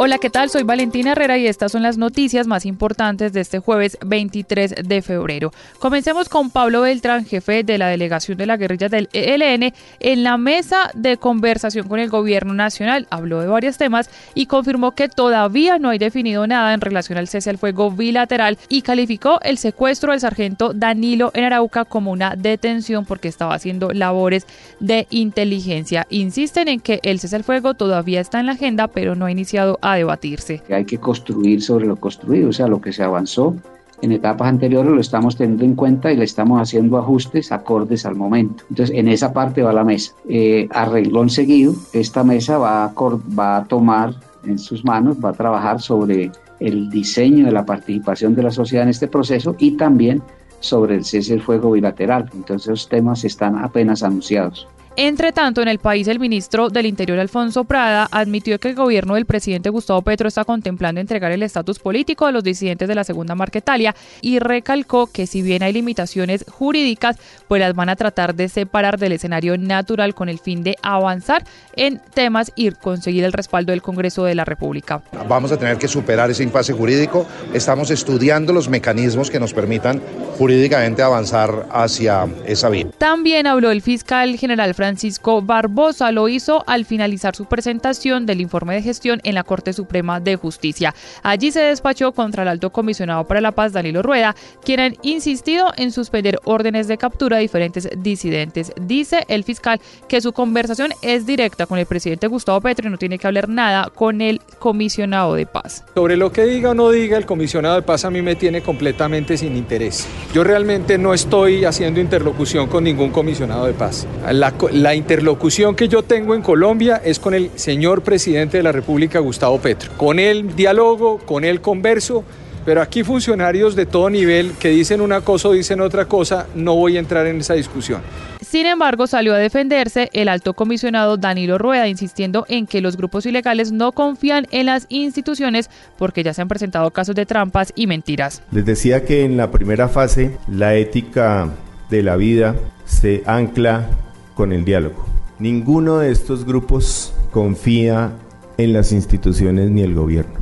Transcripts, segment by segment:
Hola, ¿qué tal? Soy Valentina Herrera y estas son las noticias más importantes de este jueves 23 de febrero. Comencemos con Pablo Beltrán, jefe de la delegación de la guerrilla del ELN, en la mesa de conversación con el gobierno nacional. Habló de varios temas y confirmó que todavía no hay definido nada en relación al cese al fuego bilateral y calificó el secuestro del sargento Danilo en Arauca como una detención porque estaba haciendo labores de inteligencia. Insisten en que el cese al fuego todavía está en la agenda, pero no ha iniciado a debatirse. Hay que construir sobre lo construido, o sea, lo que se avanzó en etapas anteriores lo estamos teniendo en cuenta y le estamos haciendo ajustes acordes al momento. Entonces, en esa parte va la mesa. Eh, arreglón seguido, esta mesa va a, va a tomar en sus manos, va a trabajar sobre el diseño de la participación de la sociedad en este proceso y también sobre el cese del fuego bilateral. Entonces, esos temas están apenas anunciados. Entre tanto, en el país, el ministro del Interior, Alfonso Prada, admitió que el gobierno del presidente Gustavo Petro está contemplando entregar el estatus político a los disidentes de la Segunda Marquetalia y recalcó que si bien hay limitaciones jurídicas, pues las van a tratar de separar del escenario natural con el fin de avanzar en temas y conseguir el respaldo del Congreso de la República. Vamos a tener que superar ese impasse jurídico. Estamos estudiando los mecanismos que nos permitan jurídicamente avanzar hacia esa vía. También habló el fiscal general Francisco Barbosa lo hizo al finalizar su presentación del informe de gestión en la Corte Suprema de Justicia. Allí se despachó contra el alto comisionado para la paz, Danilo Rueda, quien ha insistido en suspender órdenes de captura a diferentes disidentes. Dice el fiscal que su conversación es directa con el presidente Gustavo Petro y no tiene que hablar nada con el comisionado de paz. Sobre lo que diga o no diga el comisionado de paz a mí me tiene completamente sin interés. Yo realmente no estoy haciendo interlocución con ningún comisionado de paz. La, interlocución que yo tengo en Colombia es con el señor presidente de la República, Gustavo Petro. Con él diálogo, con él converso, pero aquí funcionarios de todo nivel que dicen una cosa o dicen otra cosa, no voy a entrar en esa discusión. Sin embargo, salió a defenderse el alto comisionado Danilo Rueda, insistiendo en que los grupos ilegales no confían en las instituciones porque ya se han presentado casos de trampas y mentiras. Les decía que en la primera fase la ética de la vida se ancla con el diálogo. Ninguno de estos grupos confía en las instituciones ni el gobierno.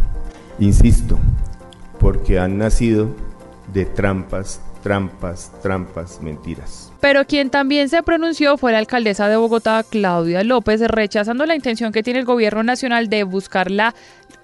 Insisto, porque han nacido de trampas, trampas, trampas, mentiras. Pero quien también se pronunció fue la alcaldesa de Bogotá, Claudia López, rechazando la intención que tiene el gobierno nacional de buscar la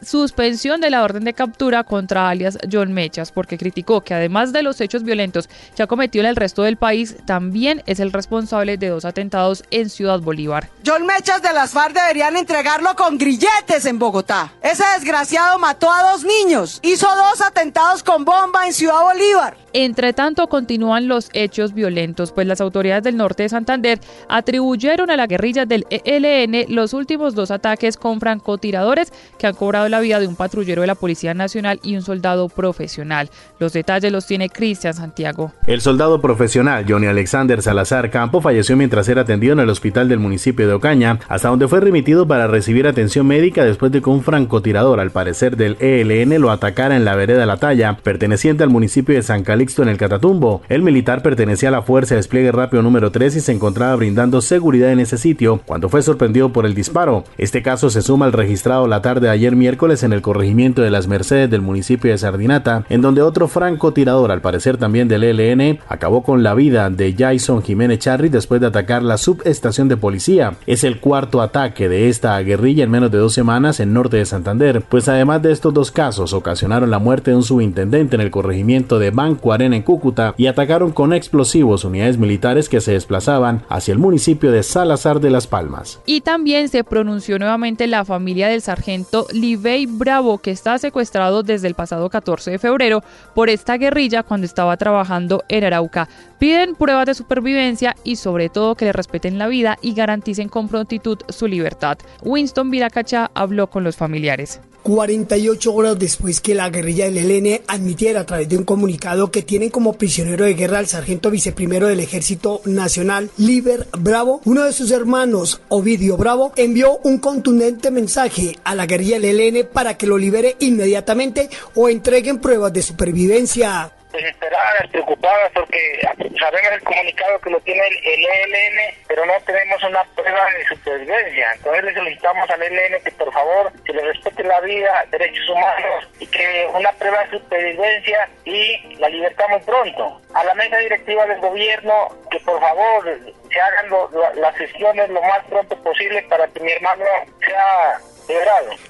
suspensión de la orden de captura contra alias John Mechas, porque criticó que además de los hechos violentos que ha cometido en el resto del país, también es el responsable de dos atentados en Ciudad Bolívar. John Mechas de las FARC deberían entregarlo con grilletes en Bogotá. Ese desgraciado mató a dos niños, hizo dos atentados con bomba en Ciudad Bolívar. Entre tanto, continúan los hechos violentos, pues las autoridades del norte de Santander atribuyeron a la guerrilla del ELN los últimos dos ataques con francotiradores que han cobrado la vida de un patrullero de la Policía Nacional y un soldado profesional. Los detalles los tiene Cristian Santiago. El soldado profesional Johnny Alexander Salazar Campo falleció mientras era atendido en el hospital del municipio de Ocaña, hasta donde fue remitido para recibir atención médica después de que un francotirador, al parecer del ELN, lo atacara en la vereda La Talla, perteneciente al municipio de San Calixto en el Catatumbo. El militar pertenecía a la Fuerza de Despliegue Rápido número 3 y se encontraba brindando seguridad en ese sitio cuando fue sorprendido por el disparo. Este caso se suma al registrado la tarde de ayer miércoles en el corregimiento de las Mercedes del municipio de Sardinata, en donde otro francotirador, al parecer también del ELN, acabó con la vida de Jason Jiménez Charri después de atacar la subestación de policía. Es el cuarto ataque de esta guerrilla en menos de dos semanas en norte de Santander, pues además de estos dos casos ocasionaron la muerte de un subintendente en el corregimiento de Banco Arena en Cúcuta y atacaron con explosivos unidades militares que se desplazaban hacia el municipio de Salazar de las Palmas. Y también se pronunció nuevamente la familia del sargento Livey Bravo, que está secuestrado desde el pasado 14 de febrero por esta guerrilla cuando estaba trabajando en Arauca. Piden pruebas de supervivencia y sobre todo que le respeten la vida y garanticen con prontitud su libertad. Winston Viracacha habló con los familiares. 48 horas después que la guerrilla del ELN admitiera a través de un comunicado que tienen como prisionero de guerra al sargento viceprimero del Ejército Nacional, Liber Bravo, uno de sus hermanos, Ovidio Bravo, envió un contundente mensaje a la guerrilla del ELN para que lo libere inmediatamente o entreguen pruebas de supervivencia desesperadas, preocupadas, porque sabemos el comunicado que lo tiene el, ELN, pero no tenemos una prueba de supervivencia. Entonces le solicitamos al ELN que por favor se le respete la vida, derechos humanos y que una prueba de supervivencia y la libertad muy pronto. A la mesa directiva del gobierno que por favor se hagan las gestiones lo más pronto posible para que mi hermano sea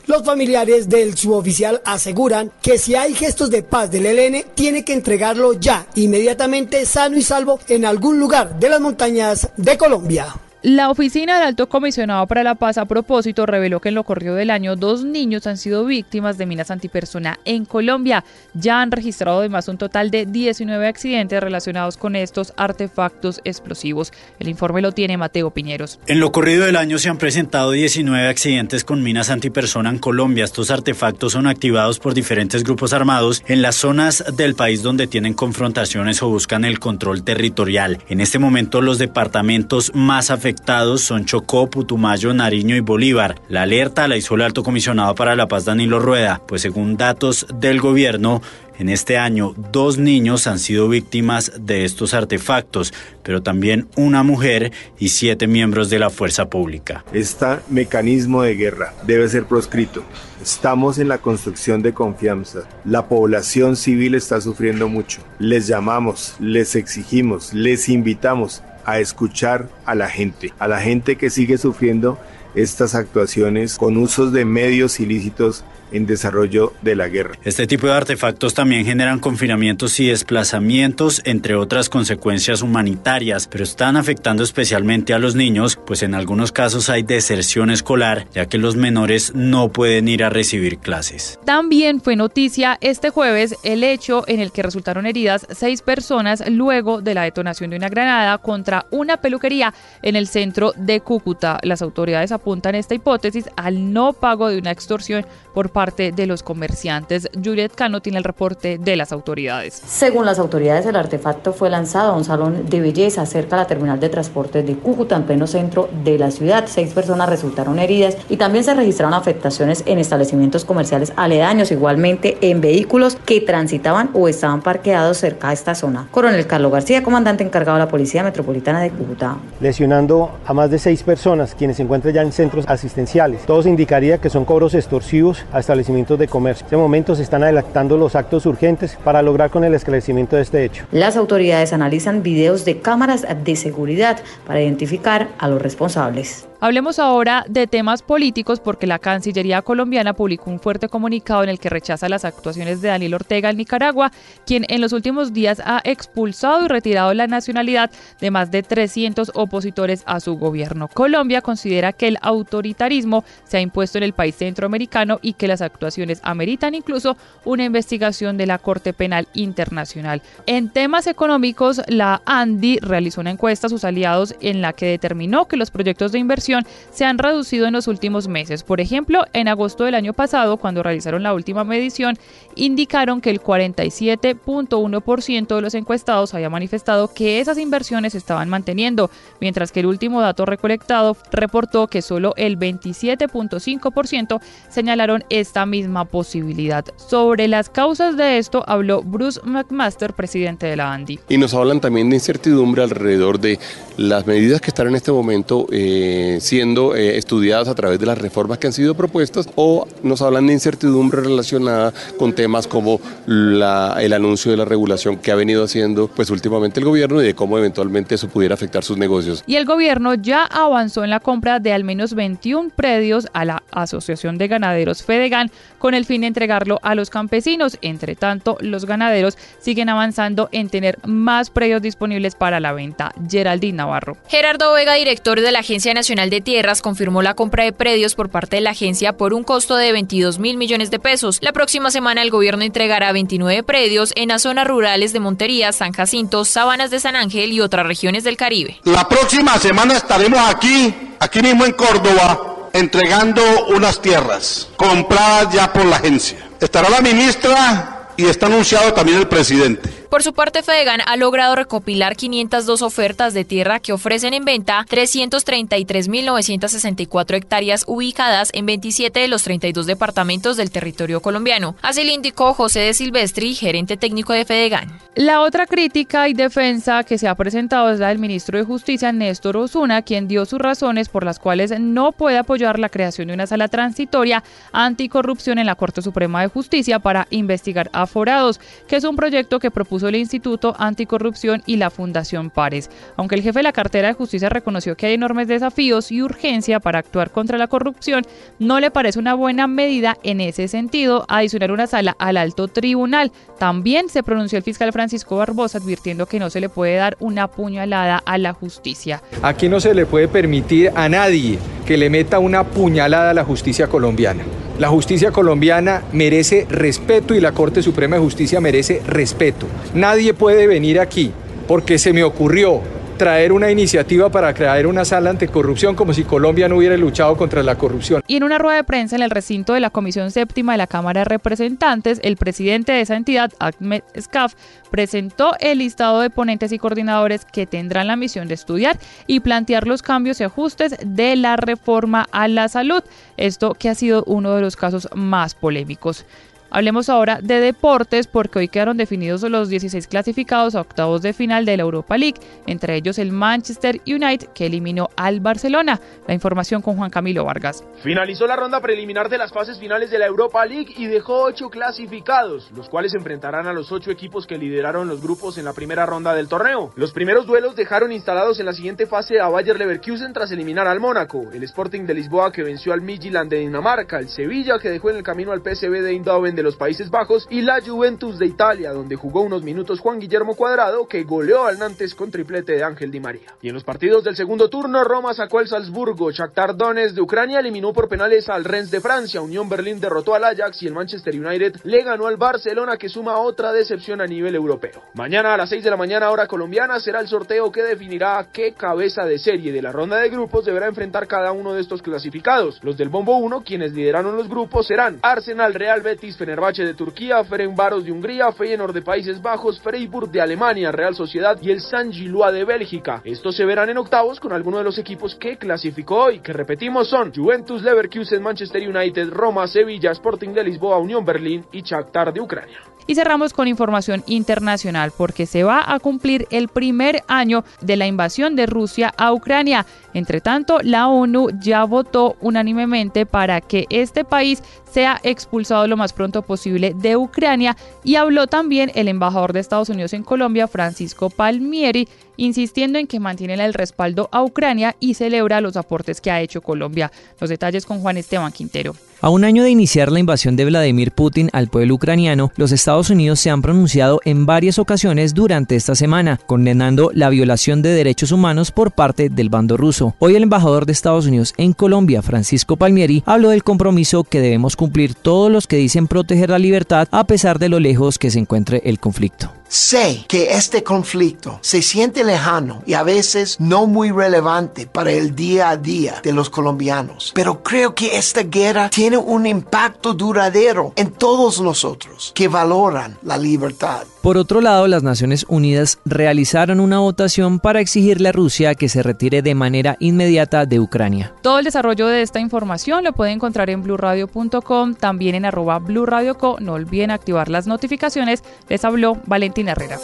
los familiares del suboficial aseguran que si hay gestos de paz del ELN, tiene que entregarlo ya, inmediatamente, sano y salvo, en algún lugar de las montañas de Colombia. La oficina del Alto Comisionado para la Paz a propósito reveló que en lo corrido del año dos niños han sido víctimas de minas antipersona en Colombia. Ya han registrado además un total de 19 accidentes relacionados con estos artefactos explosivos. El informe lo tiene Mateo Piñeros. En lo corrido del año se han presentado 19 accidentes con minas antipersona en Colombia. Estos artefactos son activados por diferentes grupos armados en las zonas del país donde tienen confrontaciones o buscan el control territorial. En este momento los departamentos más afectados son Chocó, Putumayo, Nariño y Bolívar. La alerta la hizo el alto comisionado para la paz Danilo Rueda, pues según datos del gobierno, en este año, dos niños han sido víctimas de estos artefactos, pero también una mujer y siete miembros de la fuerza pública. Este mecanismo de guerra debe ser proscrito. Estamos en la construcción de confianza. La población civil está sufriendo mucho. Les llamamos, les exigimos, les invitamos a escuchar a la gente, a la gente que sigue sufriendo estas actuaciones con usos de medios ilícitos en desarrollo de la guerra. Este tipo de artefactos también generan confinamientos y desplazamientos, entre otras consecuencias humanitarias, pero están afectando especialmente a los niños, pues en algunos casos hay deserción escolar, ya que los menores no pueden ir a recibir clases. También fue noticia este jueves el hecho en el que resultaron heridas seis personas luego de la detonación de una granada contra una peluquería en el centro de Cúcuta. Las autoridades apuntan esta hipótesis al no pago de una extorsión por parte parte de los comerciantes. Juliet Cano tiene el reporte de las autoridades. Según las autoridades, el artefacto fue lanzado a un salón de belleza cerca de la terminal de transporte de Cúcuta, en pleno centro de la ciudad. Seis personas resultaron heridas y también se registraron afectaciones en establecimientos comerciales aledaños, igualmente en vehículos que transitaban o estaban parqueados cerca de esta zona. Coronel Carlos García, comandante encargado de la Policía Metropolitana de Cúcuta. Lesionando a más de seis personas, quienes se encuentran ya en centros asistenciales. Todos indicaría que son cobros extorsivos hasta establecimientos de comercio. En este momento se están adelantando los actos urgentes para lograr con el esclarecimiento de este hecho. Las autoridades analizan videos de cámaras de seguridad para identificar a los responsables. Hablemos ahora de temas políticos porque la Cancillería colombiana publicó un fuerte comunicado en el que rechaza las actuaciones de Daniel Ortega en Nicaragua, quien en los últimos días ha expulsado y retirado la nacionalidad de más de 300 opositores a su gobierno. Colombia considera que el autoritarismo se ha impuesto en el país centroamericano y que las actuaciones ameritan incluso una investigación de la Corte Penal Internacional. En temas económicos, la ANDI realizó una encuesta a sus aliados en la que determinó que los proyectos de inversión se han reducido en los últimos meses. Por ejemplo, en agosto del año pasado, cuando realizaron la última medición, indicaron que el 47.1% de los encuestados había manifestado que esas inversiones estaban manteniendo, mientras que el último dato recolectado reportó que solo el 27.5% señalaron esta misma posibilidad. Sobre las causas de esto habló Bruce McMaster, presidente de la ANDI. Y nos hablan también de incertidumbre alrededor de las medidas que están en este momento eh, siendo eh, estudiadas a través de las reformas que han sido propuestas o nos hablan de incertidumbre relacionada con temas como el anuncio de la regulación que ha venido haciendo pues últimamente el gobierno y de cómo eventualmente eso pudiera afectar sus negocios. Y el gobierno ya avanzó en la compra de al menos 21 predios a la Asociación de Ganaderos Fedegan con el fin de entregarlo a los campesinos. Entre tanto, los ganaderos siguen avanzando en tener más predios disponibles para la venta. Geraldine Navarro. Gerardo Vega, director de la Agencia Nacional de Tierras confirmó la compra de predios por parte de la agencia por un costo de 22 mil millones de pesos. La próxima semana el gobierno entregará 29 predios en las zonas rurales de Montería, San Jacinto, Sabanas de San Ángel y otras regiones del Caribe. La próxima semana estaremos aquí, aquí mismo en Córdoba, entregando unas tierras compradas ya por la agencia. Estará la ministra y está anunciado también el presidente. Por su parte, Fedegan ha logrado recopilar 502 ofertas de tierra que ofrecen en venta 333.964 hectáreas ubicadas en 27 de los 32 departamentos del territorio colombiano. Así lo indicó José de Silvestri, gerente técnico de Fedegan. La otra crítica y defensa que se ha presentado es la del ministro de Justicia, Néstor Osuna, quien dio sus razones por las cuales no puede apoyar la creación de una sala transitoria anticorrupción en la Corte Suprema de Justicia para investigar a forados, que es un proyecto que propuso el Instituto Anticorrupción y la Fundación Pares. Aunque el jefe de la cartera de justicia reconoció que hay enormes desafíos y urgencia para actuar contra la corrupción, no le parece una buena medida en ese sentido adicionar una sala al alto tribunal. También se pronunció el fiscal Francisco Barbosa advirtiendo que no se le puede dar una puñalada a la justicia. Aquí no se le puede permitir a nadie que le meta una puñalada a la justicia colombiana. La justicia colombiana merece respeto y la Corte Suprema de Justicia merece respeto. Nadie puede venir aquí porque se me ocurrió traer una iniciativa para crear una sala anticorrupción como si Colombia no hubiera luchado contra la corrupción. Y en una rueda de prensa en el recinto de la Comisión Séptima de la Cámara de Representantes, el presidente de esa entidad, Ahmed Skaf, presentó el listado de ponentes y coordinadores que tendrán la misión de estudiar y plantear los cambios y ajustes de la reforma a la salud. Esto que ha sido uno de los casos más polémicos. Hablemos ahora de deportes porque hoy quedaron definidos los 16 clasificados a octavos de final de la Europa League, entre ellos el Manchester United que eliminó al Barcelona. La información con Juan Camilo Vargas. Finalizó la ronda preliminar de las fases finales de la Europa League y dejó ocho clasificados, los cuales enfrentarán a los ocho equipos que lideraron los grupos en la primera ronda del torneo. Los primeros duelos dejaron instalados en la siguiente fase a Bayer Leverkusen tras eliminar al Mónaco, el Sporting de Lisboa que venció al Midtjylland de Dinamarca, el Sevilla que dejó en el camino al PSV de Eindhoven de los Países Bajos y la Juventus de Italia, donde jugó unos minutos Juan Guillermo Cuadrado, que goleó al Nantes con triplete de Ángel Di María. Y en los partidos del segundo turno, Roma sacó al Salzburgo, Shakhtar Donetsk de Ucrania eliminó por penales al Rennes de Francia, Unión Berlín derrotó al Ajax y el Manchester United le ganó al Barcelona, que suma otra decepción a nivel europeo. Mañana a las 6 de la mañana, hora colombiana, será el sorteo que definirá qué cabeza de serie de la ronda de grupos deberá enfrentar cada uno de estos clasificados. Los del Bombo 1, quienes lideraron los grupos, serán Arsenal, Real Betis, Fenerbahce de Turquía, Ferencváros de Hungría, Feyenoord de Países Bajos, Freiburg de Alemania, Real Sociedad y el San Gilloa de Bélgica. Estos se verán en octavos con alguno de los equipos que clasificó hoy, que repetimos son Juventus, Leverkusen, Manchester United, Roma, Sevilla, Sporting de Lisboa, Unión Berlín y Shakhtar de Ucrania. Y cerramos con información internacional porque se va a cumplir el primer año de la invasión de Rusia a Ucrania. Entre tanto, la ONU ya votó unánimemente para que este país sea expulsado lo más pronto posible de Ucrania y habló también el embajador de Estados Unidos en Colombia, Francisco Palmieri, insistiendo en que mantiene el respaldo a Ucrania y celebra los aportes que ha hecho Colombia. Los detalles con Juan Esteban Quintero. A un año de iniciar la invasión de Vladimir Putin al pueblo ucraniano, los Estados Unidos se han pronunciado en varias ocasiones durante esta semana, condenando la violación de derechos humanos por parte del bando ruso. Hoy el embajador de Estados Unidos en Colombia, Francisco Palmieri, habló del compromiso que debemos cumplir todos los que dicen proteger la libertad a pesar de lo lejos que se encuentre el conflicto. Sé que este conflicto se siente lejano y a veces no muy relevante para el día a día de los colombianos, pero creo que esta guerra tiene un impacto duradero en todos nosotros que valoran la libertad. Por otro lado, las Naciones Unidas realizaron una votación para exigirle a Rusia que se retire de manera inmediata de Ucrania. Todo el desarrollo de esta información lo puede encontrar en blurradio.com, también en arroba blurradioco. No olviden activar las notificaciones. Les habló Valentina Herrera.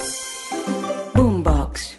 Boombox.